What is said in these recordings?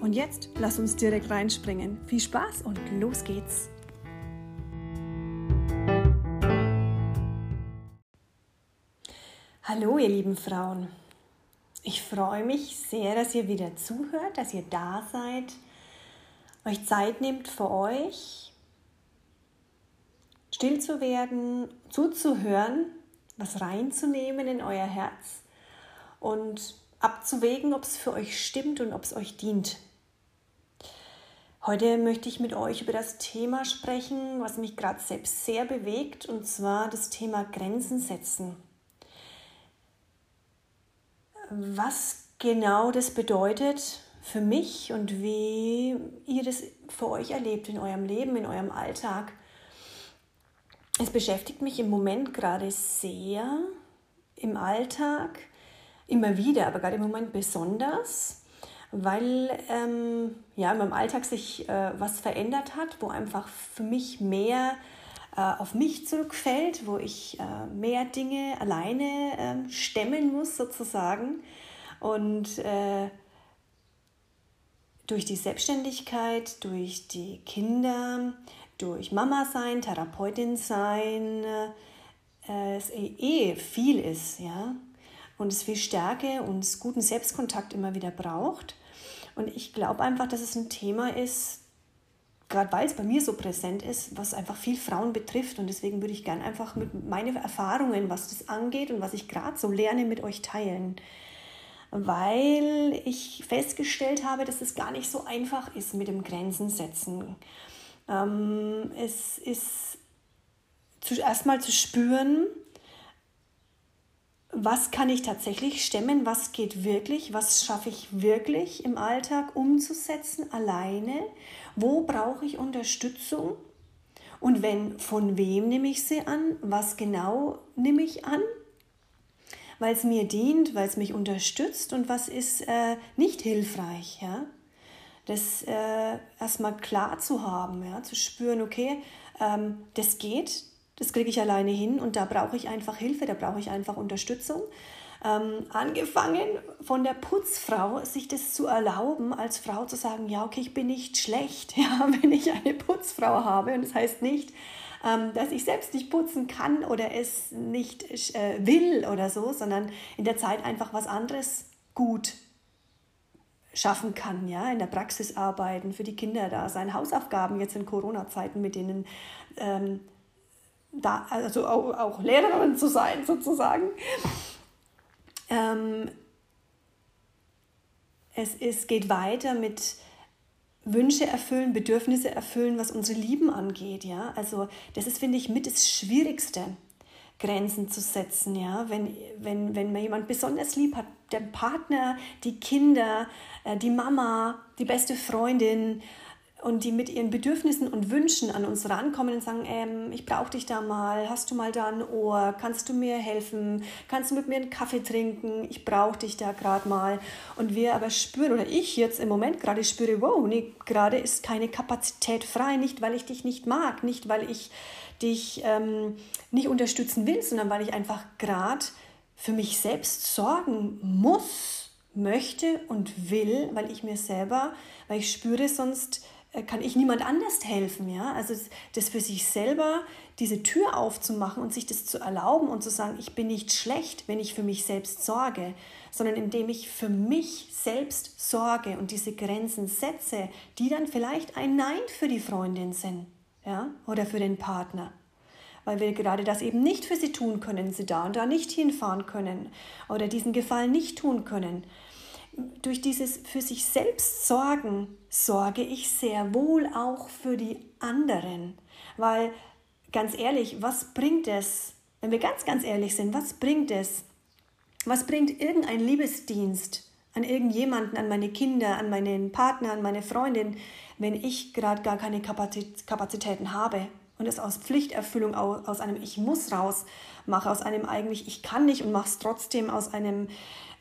Und jetzt lass uns direkt reinspringen. Viel Spaß und los geht's! Hallo ihr lieben Frauen. Ich freue mich sehr, dass ihr wieder zuhört, dass ihr da seid, euch Zeit nehmt für euch, still zu werden, zuzuhören, was reinzunehmen in euer Herz und abzuwägen, ob es für euch stimmt und ob es euch dient. Heute möchte ich mit euch über das Thema sprechen, was mich gerade selbst sehr bewegt, und zwar das Thema Grenzen setzen. Was genau das bedeutet für mich und wie ihr das für euch erlebt in eurem Leben, in eurem Alltag. Es beschäftigt mich im Moment gerade sehr im Alltag, immer wieder, aber gerade im Moment besonders weil ähm, ja, in meinem Alltag sich äh, was verändert hat, wo einfach für mich mehr äh, auf mich zurückfällt, wo ich äh, mehr Dinge alleine ähm, stemmen muss sozusagen. Und äh, durch die Selbstständigkeit, durch die Kinder, durch Mama sein, Therapeutin sein, äh, es eh, eh viel ist, ja, und es viel Stärke und guten Selbstkontakt immer wieder braucht. Und ich glaube einfach, dass es ein Thema ist, gerade weil es bei mir so präsent ist, was einfach viel Frauen betrifft. Und deswegen würde ich gerne einfach mit meinen Erfahrungen, was das angeht und was ich gerade so lerne, mit euch teilen. Weil ich festgestellt habe, dass es gar nicht so einfach ist mit dem Grenzen setzen. Ähm, es ist zuerst mal zu spüren, was kann ich tatsächlich stemmen, was geht wirklich, was schaffe ich wirklich im Alltag umzusetzen alleine, wo brauche ich Unterstützung und wenn, von wem nehme ich sie an, was genau nehme ich an, weil es mir dient, weil es mich unterstützt und was ist äh, nicht hilfreich. Ja? Das äh, erstmal klar zu haben, ja? zu spüren, okay, ähm, das geht, das kriege ich alleine hin und da brauche ich einfach Hilfe, da brauche ich einfach Unterstützung. Ähm, angefangen von der Putzfrau, sich das zu erlauben, als Frau zu sagen, ja, okay, ich bin nicht schlecht, ja, wenn ich eine Putzfrau habe. Und das heißt nicht, ähm, dass ich selbst nicht putzen kann oder es nicht äh, will oder so, sondern in der Zeit einfach was anderes gut schaffen kann, ja, in der Praxis arbeiten, für die Kinder da sein, Hausaufgaben jetzt in Corona-Zeiten, mit denen ähm, da, also auch, auch Lehrerin zu sein sozusagen. Ähm, es ist, geht weiter mit Wünsche erfüllen, Bedürfnisse erfüllen, was unsere Lieben angeht. Ja? Also das ist, finde ich, mit das Schwierigste, Grenzen zu setzen. Ja? Wenn, wenn, wenn man jemand besonders lieb hat, der Partner, die Kinder, äh, die Mama, die beste Freundin, und die mit ihren Bedürfnissen und Wünschen an uns rankommen und sagen, ähm, ich brauche dich da mal, hast du mal da ein Ohr, kannst du mir helfen, kannst du mit mir einen Kaffee trinken, ich brauche dich da gerade mal. Und wir aber spüren, oder ich jetzt im Moment gerade spüre, wow, nee, gerade ist keine Kapazität frei, nicht weil ich dich nicht mag, nicht weil ich dich ähm, nicht unterstützen will, sondern weil ich einfach gerade für mich selbst sorgen muss, möchte und will, weil ich mir selber, weil ich spüre sonst, kann ich niemand anders helfen, ja? Also das für sich selber diese Tür aufzumachen und sich das zu erlauben und zu sagen, ich bin nicht schlecht, wenn ich für mich selbst sorge, sondern indem ich für mich selbst sorge und diese Grenzen setze, die dann vielleicht ein Nein für die Freundin sind, ja? Oder für den Partner. Weil wir gerade das eben nicht für sie tun können, sie da und da nicht hinfahren können oder diesen Gefallen nicht tun können durch dieses für sich selbst sorgen, sorge ich sehr wohl auch für die anderen. Weil ganz ehrlich, was bringt es, wenn wir ganz, ganz ehrlich sind, was bringt es? Was bringt irgendein Liebesdienst, an irgendjemanden, an meine Kinder, an meinen Partner, an meine Freundin, wenn ich gerade gar keine Kapazitäten habe und es aus Pflichterfüllung, aus einem Ich muss raus mache, aus einem eigentlich Ich kann nicht und mache es trotzdem aus einem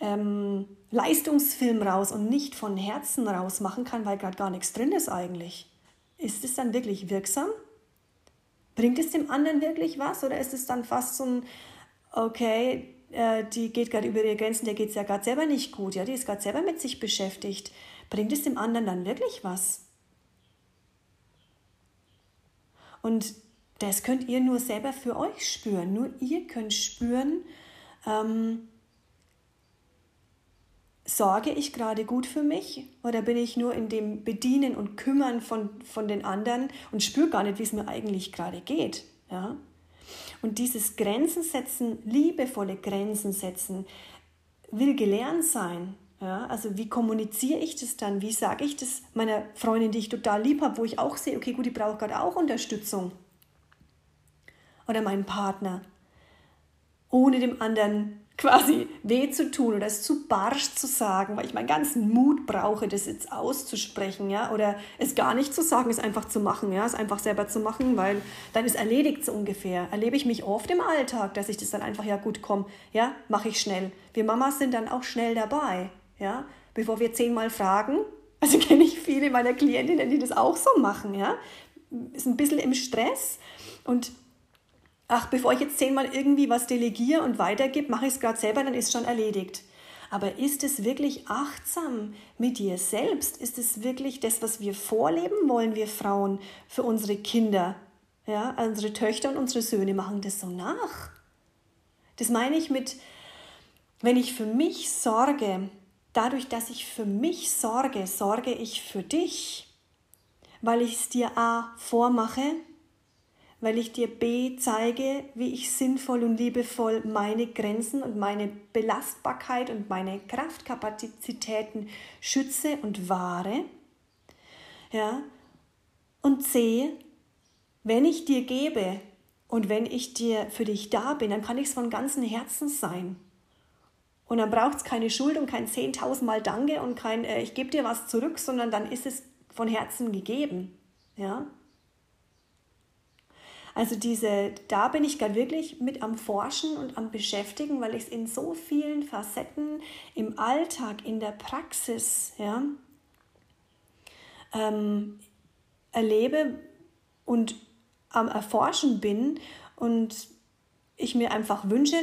ähm, Leistungsfilm raus und nicht von Herzen raus machen kann, weil gerade gar nichts drin ist eigentlich. Ist es dann wirklich wirksam? Bringt es dem anderen wirklich was oder ist es dann fast so ein, okay, äh, die geht gerade über ihre Grenzen, der geht es ja gerade selber nicht gut, ja, die ist gerade selber mit sich beschäftigt. Bringt es dem anderen dann wirklich was? Und das könnt ihr nur selber für euch spüren. Nur ihr könnt spüren, ähm, sorge ich gerade gut für mich oder bin ich nur in dem Bedienen und Kümmern von, von den anderen und spüre gar nicht, wie es mir eigentlich gerade geht. Ja? Und dieses Grenzen setzen, liebevolle Grenzen setzen, will gelernt sein. Ja, also wie kommuniziere ich das dann? Wie sage ich das meiner Freundin, die ich total lieb habe, wo ich auch sehe, okay, gut, die braucht gerade auch Unterstützung. Oder meinen Partner. Ohne dem anderen quasi weh zu tun oder es zu barsch zu sagen, weil ich meinen ganzen Mut brauche, das jetzt auszusprechen, ja, oder es gar nicht zu sagen, es einfach zu machen, ja, es einfach selber zu machen, weil dann ist erledigt so ungefähr. Erlebe ich mich oft im Alltag, dass ich das dann einfach, ja gut, komm, ja, mache ich schnell. Wir Mamas sind dann auch schnell dabei, ja, bevor wir zehnmal fragen. Also kenne ich viele meiner Klientinnen, die das auch so machen, ja, ist ein bisschen im Stress und ach, bevor ich jetzt zehnmal irgendwie was delegiere und weitergebe, mache ich es gerade selber, dann ist schon erledigt. Aber ist es wirklich achtsam mit dir selbst? Ist es wirklich das, was wir vorleben wollen, wir Frauen, für unsere Kinder? Ja, unsere Töchter und unsere Söhne machen das so nach. Das meine ich mit, wenn ich für mich sorge, dadurch, dass ich für mich sorge, sorge ich für dich, weil ich es dir A vormache, weil ich dir B zeige, wie ich sinnvoll und liebevoll meine Grenzen und meine Belastbarkeit und meine Kraftkapazitäten schütze und wahre. Ja? Und C, wenn ich dir gebe und wenn ich dir für dich da bin, dann kann ich es von ganzem Herzen sein. Und dann braucht es keine Schuld und kein 10.000 Mal Danke und kein äh, Ich gebe dir was zurück, sondern dann ist es von Herzen gegeben. Ja? Also diese, da bin ich gerade wirklich mit am Forschen und am Beschäftigen, weil ich es in so vielen Facetten im Alltag, in der Praxis ja, ähm, erlebe und am Erforschen bin und ich mir einfach wünsche,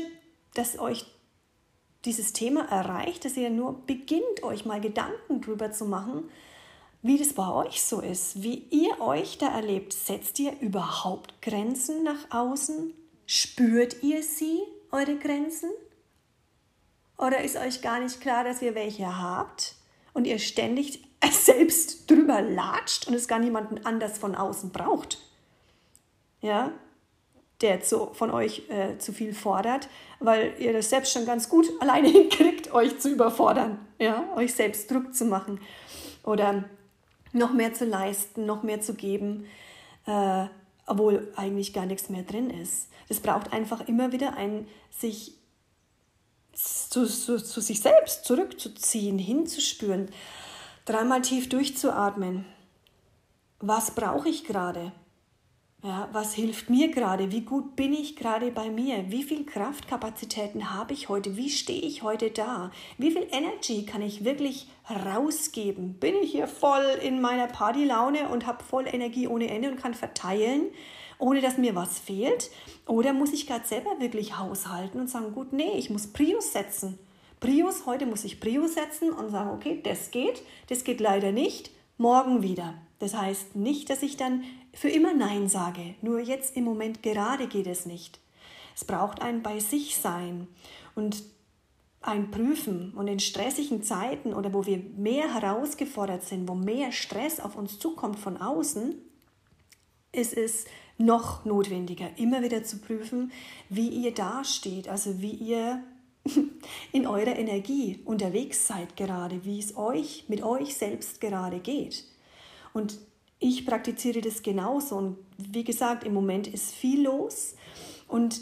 dass euch dieses Thema erreicht, dass ihr nur beginnt, euch mal Gedanken drüber zu machen, wie das bei euch so ist, wie ihr euch da erlebt. Setzt ihr überhaupt Grenzen nach außen? Spürt ihr sie, eure Grenzen? Oder ist euch gar nicht klar, dass ihr welche habt und ihr ständig selbst drüber latscht und es gar niemanden anders von außen braucht? Ja, der zu, von euch äh, zu viel fordert, weil ihr das selbst schon ganz gut alleine hinkriegt, euch zu überfordern, ja, euch selbst Druck zu machen. Oder noch mehr zu leisten, noch mehr zu geben, äh, obwohl eigentlich gar nichts mehr drin ist. Es braucht einfach immer wieder ein sich zu, zu, zu sich selbst zurückzuziehen, hinzuspüren, dreimal tief durchzuatmen. Was brauche ich gerade? Ja, was hilft mir gerade? Wie gut bin ich gerade bei mir? Wie viel Kraftkapazitäten habe ich heute? Wie stehe ich heute da? Wie viel Energy kann ich wirklich rausgeben? Bin ich hier voll in meiner Partylaune und habe voll Energie ohne Ende und kann verteilen, ohne dass mir was fehlt? Oder muss ich gerade selber wirklich haushalten und sagen, gut, nee, ich muss Prius setzen. Prius, heute muss ich Prius setzen und sagen, okay, das geht, das geht leider nicht, morgen wieder. Das heißt nicht, dass ich dann für immer Nein sage. Nur jetzt im Moment gerade geht es nicht. Es braucht ein bei sich sein und ein Prüfen. Und in stressigen Zeiten oder wo wir mehr herausgefordert sind, wo mehr Stress auf uns zukommt von außen, ist es noch notwendiger, immer wieder zu prüfen, wie ihr dasteht, also wie ihr in eurer Energie unterwegs seid gerade, wie es euch mit euch selbst gerade geht. Und ich praktiziere das genauso. Und wie gesagt, im Moment ist viel los und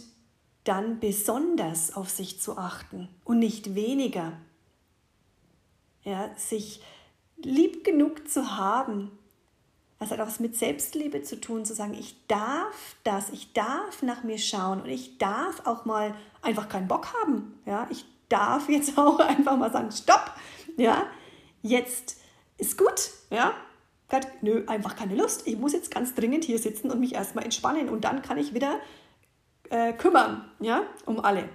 dann besonders auf sich zu achten und nicht weniger. ja, sich lieb genug zu haben. Das hat auch was mit Selbstliebe zu tun, zu sagen, ich darf das, ich darf nach mir schauen und ich darf auch mal einfach keinen Bock haben. Ja, ich darf jetzt auch einfach mal sagen, stopp, ja, jetzt ist gut, ja, Gott, nö, einfach keine Lust. Ich muss jetzt ganz dringend hier sitzen und mich erstmal entspannen und dann kann ich wieder äh, kümmern, ja, um alle,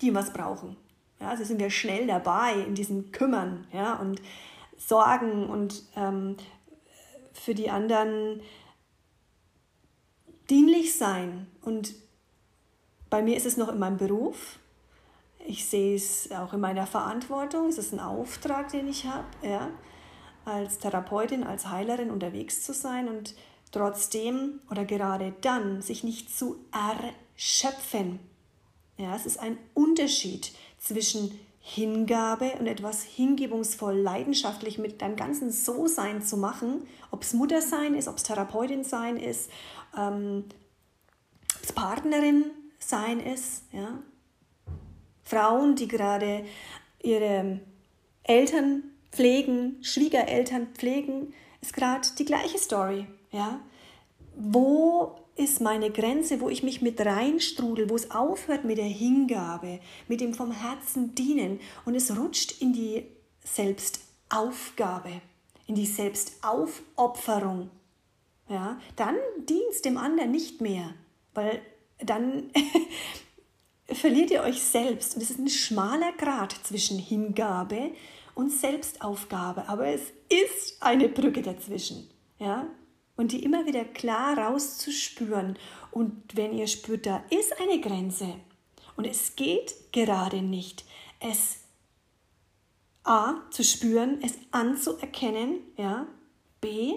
die was brauchen. Ja, also sind wir schnell dabei in diesem Kümmern, ja, und Sorgen und ähm, für die anderen dienlich sein. Und bei mir ist es noch in meinem Beruf. Ich sehe es auch in meiner Verantwortung. Es ist ein Auftrag, den ich habe, ja, als Therapeutin, als Heilerin unterwegs zu sein und trotzdem oder gerade dann sich nicht zu erschöpfen. Ja, es ist ein Unterschied zwischen Hingabe und etwas hingebungsvoll, leidenschaftlich mit deinem ganzen So-Sein zu machen, ob es Muttersein ist, ob es Therapeutin sein ist, ähm, ob es Partnerin sein ist, ja. Frauen, die gerade ihre Eltern pflegen, Schwiegereltern pflegen, ist gerade die gleiche Story, ja. Wo ist meine Grenze, wo ich mich mit reinstrudel, wo es aufhört mit der Hingabe, mit dem vom Herzen dienen und es rutscht in die Selbstaufgabe, in die Selbstaufopferung. Ja, dann dient dem anderen nicht mehr, weil dann verliert ihr euch selbst. Und es ist ein schmaler Grad zwischen Hingabe und Selbstaufgabe, aber es ist eine Brücke dazwischen. Ja? und die immer wieder klar rauszuspüren. Und wenn ihr spürt, da ist eine Grenze und es geht gerade nicht, es A zu spüren, es anzuerkennen, ja, B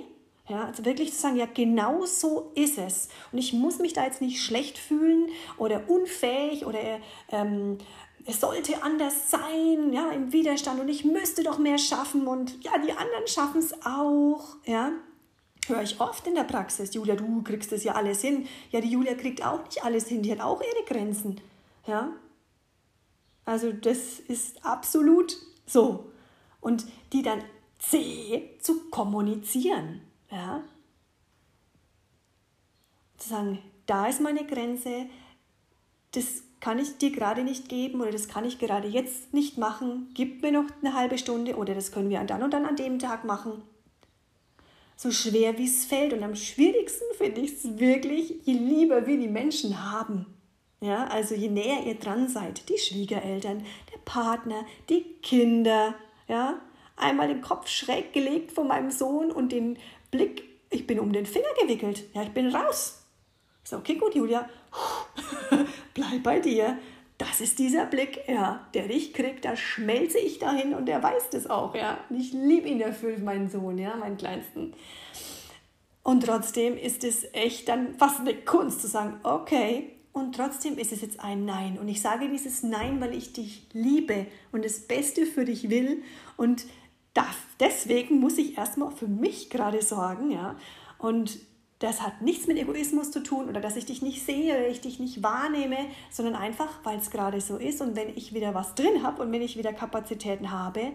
ja, also wirklich zu sagen, ja, genau so ist es. Und ich muss mich da jetzt nicht schlecht fühlen oder unfähig oder ähm, es sollte anders sein, ja, im Widerstand und ich müsste doch mehr schaffen und ja, die anderen schaffen es auch, ja höre ich oft in der Praxis, Julia, du kriegst das ja alles hin. Ja, die Julia kriegt auch nicht alles hin, die hat auch ihre Grenzen. Ja? Also das ist absolut so. Und die dann C zu kommunizieren. Ja? Zu sagen, da ist meine Grenze, das kann ich dir gerade nicht geben oder das kann ich gerade jetzt nicht machen, gib mir noch eine halbe Stunde oder das können wir dann und dann an dem Tag machen so schwer wie es fällt. Und am schwierigsten finde ich es wirklich, je lieber wir die Menschen haben. Ja, also je näher ihr dran seid, die Schwiegereltern, der Partner, die Kinder, ja, einmal den Kopf schräg gelegt von meinem Sohn und den Blick, ich bin um den Finger gewickelt, ja, ich bin raus. So, okay, gut, Julia, bleib bei dir das ist dieser Blick, ja, der dich kriegt, da schmelze ich dahin und der weiß das auch, ja. Und ich liebe ihn dafür, meinen Sohn, ja, meinen Kleinsten. Und trotzdem ist es echt dann fast eine Kunst zu sagen, okay, und trotzdem ist es jetzt ein Nein. Und ich sage dieses Nein, weil ich dich liebe und das Beste für dich will. Und das, deswegen muss ich erstmal für mich gerade sorgen, ja. Und das hat nichts mit Egoismus zu tun oder dass ich dich nicht sehe oder ich dich nicht wahrnehme, sondern einfach, weil es gerade so ist und wenn ich wieder was drin habe und wenn ich wieder Kapazitäten habe,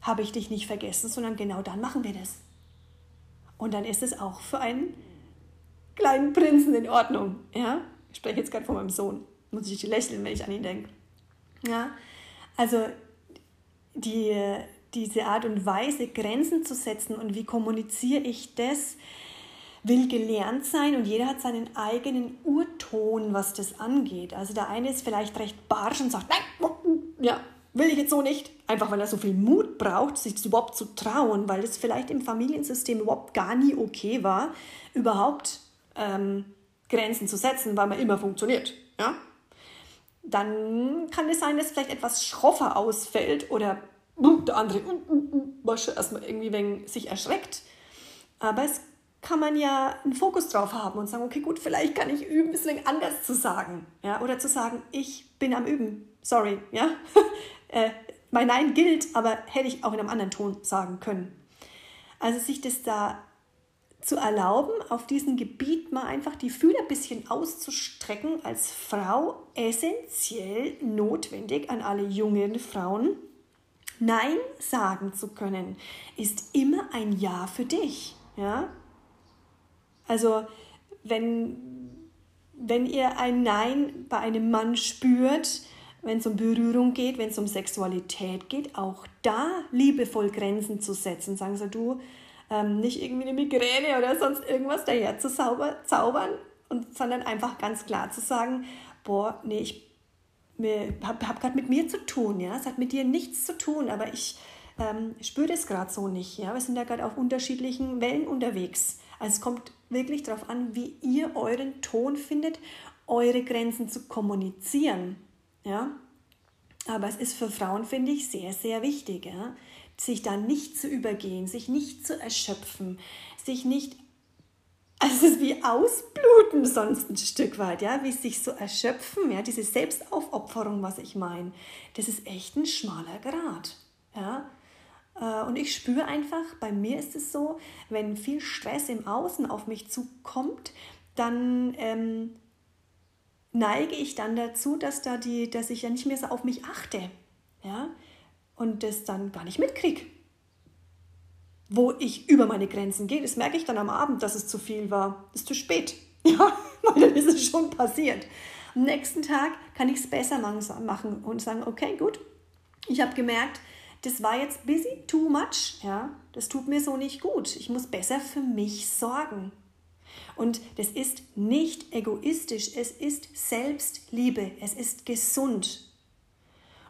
habe ich dich nicht vergessen, sondern genau dann machen wir das. Und dann ist es auch für einen kleinen Prinzen in Ordnung. Ja? Ich spreche jetzt gerade von meinem Sohn. Muss ich lächeln, wenn ich an ihn denke. Ja? Also die, diese Art und Weise, Grenzen zu setzen und wie kommuniziere ich das, will gelernt sein und jeder hat seinen eigenen Urton, was das angeht. Also der eine ist vielleicht recht barsch und sagt, nein, ja, will ich jetzt so nicht. Einfach weil er so viel Mut braucht, sich überhaupt zu trauen, weil es vielleicht im Familiensystem überhaupt gar nie okay war, überhaupt ähm, Grenzen zu setzen, weil man immer funktioniert. Ja? Dann kann es sein, dass vielleicht etwas schroffer ausfällt oder der andere erstmal irgendwie wegen sich erschreckt. Aber es kann man ja einen Fokus drauf haben und sagen, okay, gut, vielleicht kann ich üben, bisschen anders zu sagen. Ja? Oder zu sagen, ich bin am Üben, sorry. Ja? äh, mein Nein gilt, aber hätte ich auch in einem anderen Ton sagen können. Also sich das da zu erlauben, auf diesem Gebiet mal einfach die Fühler ein bisschen auszustrecken, als Frau essentiell notwendig an alle jungen Frauen, Nein sagen zu können, ist immer ein Ja für dich. Ja? Also, wenn, wenn ihr ein Nein bei einem Mann spürt, wenn es um Berührung geht, wenn es um Sexualität geht, auch da liebevoll Grenzen zu setzen. Sagen sie, du, ähm, nicht irgendwie eine Migräne oder sonst irgendwas daher zu zaubern, und, sondern einfach ganz klar zu sagen, boah, nee, ich habe hab gerade mit mir zu tun, ja, es hat mit dir nichts zu tun, aber ich ähm, spüre das gerade so nicht, ja, wir sind da gerade auf unterschiedlichen Wellen unterwegs. Also es kommt wirklich darauf an, wie ihr euren Ton findet, eure Grenzen zu kommunizieren, ja. Aber es ist für Frauen, finde ich, sehr, sehr wichtig, ja, sich da nicht zu übergehen, sich nicht zu erschöpfen, sich nicht also es ist wie Ausbluten sonst ein Stück weit, ja, wie sich so erschöpfen, ja, diese Selbstaufopferung, was ich meine, das ist echt ein schmaler Grad, ja. Äh, und ich spüre einfach, bei mir ist es so, wenn viel Stress im Außen auf mich zukommt, dann ähm, neige ich dann dazu, dass, da die, dass ich ja nicht mehr so auf mich achte, ja, und das dann gar nicht mitkriege wo ich über meine Grenzen gehe. Das merke ich dann am Abend, dass es zu viel war. Ist zu spät. Ja, weil dann ist es schon passiert. Am nächsten Tag kann ich es besser machen und sagen, okay, gut, ich habe gemerkt, das war jetzt busy too much, ja, das tut mir so nicht gut. Ich muss besser für mich sorgen. Und das ist nicht egoistisch, es ist Selbstliebe, es ist gesund.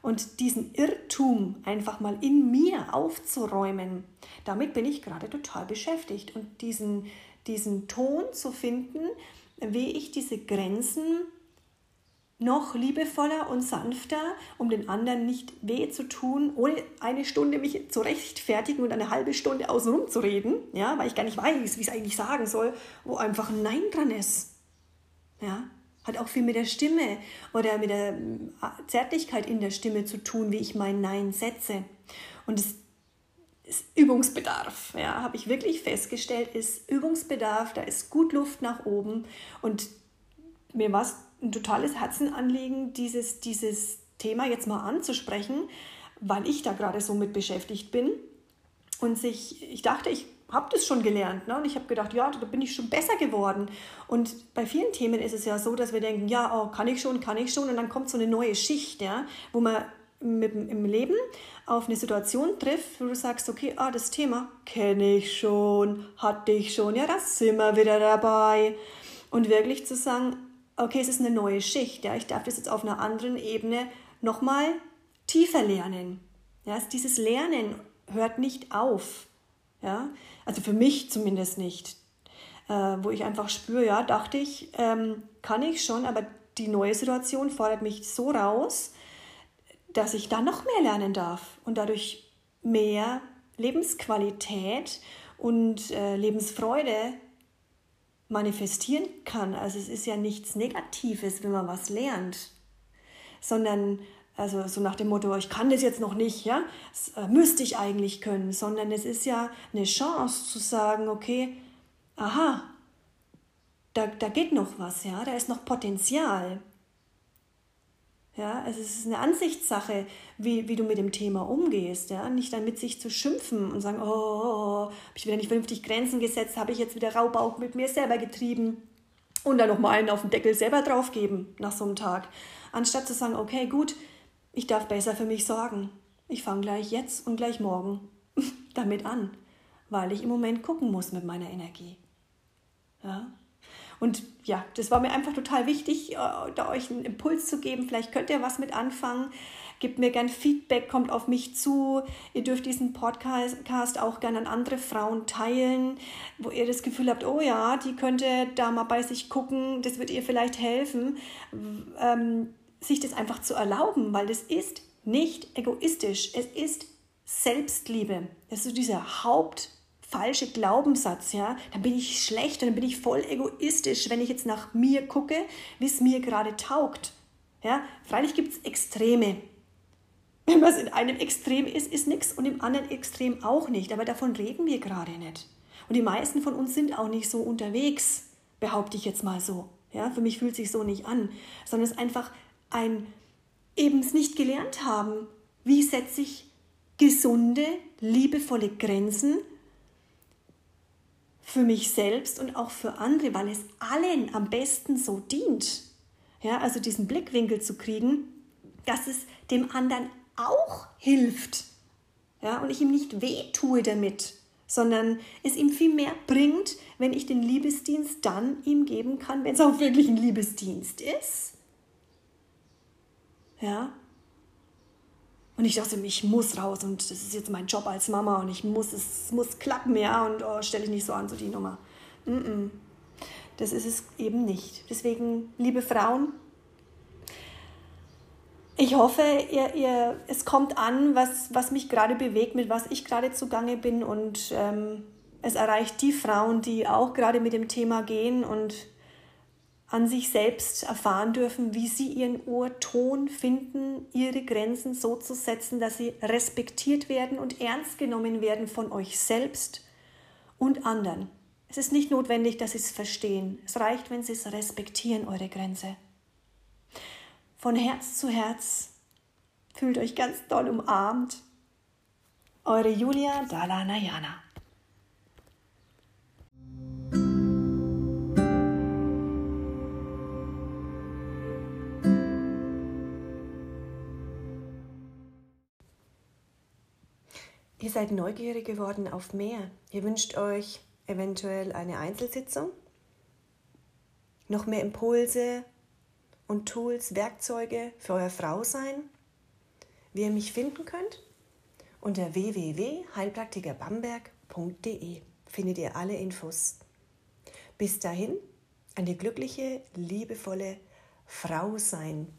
Und diesen Irrtum einfach mal in mir aufzuräumen, damit bin ich gerade total beschäftigt. Und diesen, diesen Ton zu finden, wie ich diese Grenzen noch liebevoller und sanfter, um den anderen nicht weh zu tun, ohne eine Stunde mich zu rechtfertigen und eine halbe Stunde außenrum zu reden, ja, weil ich gar nicht weiß, wie ich es eigentlich sagen soll, wo einfach ein Nein dran ist. Ja, hat auch viel mit der Stimme oder mit der äh, Zärtlichkeit in der Stimme zu tun, wie ich mein Nein setze. Und es ist Übungsbedarf, ja, habe ich wirklich festgestellt, ist Übungsbedarf, da ist gut Luft nach oben und mir war es ein totales Herzenanliegen, dieses, dieses Thema jetzt mal anzusprechen, weil ich da gerade so mit beschäftigt bin und sich, ich dachte, ich habe das schon gelernt. Ne? Und ich habe gedacht, ja, da bin ich schon besser geworden. Und bei vielen Themen ist es ja so, dass wir denken, ja, oh, kann ich schon, kann ich schon. Und dann kommt so eine neue Schicht, ja, wo man mit, im Leben auf eine Situation trifft, wo du sagst, okay, ah, das Thema kenne ich schon, hatte ich schon, ja, da sind wir wieder dabei. Und wirklich zu sagen, okay, es ist eine neue Schicht, ja, ich darf das jetzt auf einer anderen Ebene nochmal tiefer lernen. Ja, dieses Lernen hört nicht auf. Ja? Also für mich zumindest nicht. Äh, wo ich einfach spüre, ja, dachte ich, ähm, kann ich schon, aber die neue Situation fordert mich so raus, dass ich dann noch mehr lernen darf und dadurch mehr Lebensqualität und äh, Lebensfreude manifestieren kann. Also es ist ja nichts Negatives, wenn man was lernt, sondern also so nach dem Motto, ich kann das jetzt noch nicht, ja, das äh, müsste ich eigentlich können, sondern es ist ja eine Chance zu sagen, okay, aha, da, da geht noch was, ja, da ist noch Potenzial. Ja, also es ist eine Ansichtssache, wie, wie du mit dem Thema umgehst, ja, nicht dann mit sich zu schimpfen und sagen, oh, oh, oh habe ich wieder nicht vernünftig Grenzen gesetzt, habe ich jetzt wieder Raubauch mit mir selber getrieben und dann nochmal einen auf den Deckel selber draufgeben nach so einem Tag. Anstatt zu sagen, okay, gut, ich darf besser für mich sorgen. Ich fange gleich jetzt und gleich morgen damit an, weil ich im Moment gucken muss mit meiner Energie. Ja? Und ja, das war mir einfach total wichtig, äh, da euch einen Impuls zu geben. Vielleicht könnt ihr was mit anfangen. Gebt mir gern Feedback, kommt auf mich zu. Ihr dürft diesen Podcast auch gerne an andere Frauen teilen, wo ihr das Gefühl habt, oh ja, die könnte da mal bei sich gucken, das wird ihr vielleicht helfen. Ähm, sich das einfach zu erlauben, weil das ist nicht egoistisch, es ist Selbstliebe. Das ist dieser hauptfalsche Glaubenssatz, ja. Dann bin ich schlecht und dann bin ich voll egoistisch, wenn ich jetzt nach mir gucke, wie es mir gerade taugt. Ja, freilich gibt es Extreme. Wenn was in einem Extrem ist, ist nichts und im anderen Extrem auch nicht. Aber davon reden wir gerade nicht. Und die meisten von uns sind auch nicht so unterwegs, behaupte ich jetzt mal so. Ja, für mich fühlt sich so nicht an, sondern es ist einfach ein eben nicht gelernt haben, wie setze ich gesunde, liebevolle Grenzen für mich selbst und auch für andere, weil es allen am besten so dient. Ja, also diesen Blickwinkel zu kriegen, dass es dem anderen auch hilft. Ja, und ich ihm nicht wehtue damit, sondern es ihm viel mehr bringt, wenn ich den Liebesdienst dann ihm geben kann, wenn es auch wirklich ein Liebesdienst ist. Ja. Und ich dachte, ich muss raus und das ist jetzt mein Job als Mama und ich muss, es muss klappen, ja, und oh, stelle ich nicht so an, so die Nummer. Mm -mm. Das ist es eben nicht. Deswegen, liebe Frauen, ich hoffe, ihr, ihr, es kommt an, was, was mich gerade bewegt, mit was ich gerade zugange bin und ähm, es erreicht die Frauen, die auch gerade mit dem Thema gehen und an sich selbst erfahren dürfen, wie sie ihren Urton finden, ihre Grenzen so zu setzen, dass sie respektiert werden und ernst genommen werden von euch selbst und anderen. Es ist nicht notwendig, dass sie es verstehen. Es reicht, wenn sie es respektieren, eure Grenze von Herz zu Herz. Fühlt euch ganz doll umarmt. Eure Julia Dalanayana. Ihr seid neugierig geworden auf mehr. Ihr wünscht euch eventuell eine Einzelsitzung, noch mehr Impulse und Tools, Werkzeuge für euer Frausein. Wie ihr mich finden könnt? Unter www.heilpraktikerbamberg.de findet ihr alle Infos. Bis dahin, eine glückliche, liebevolle Frau sein.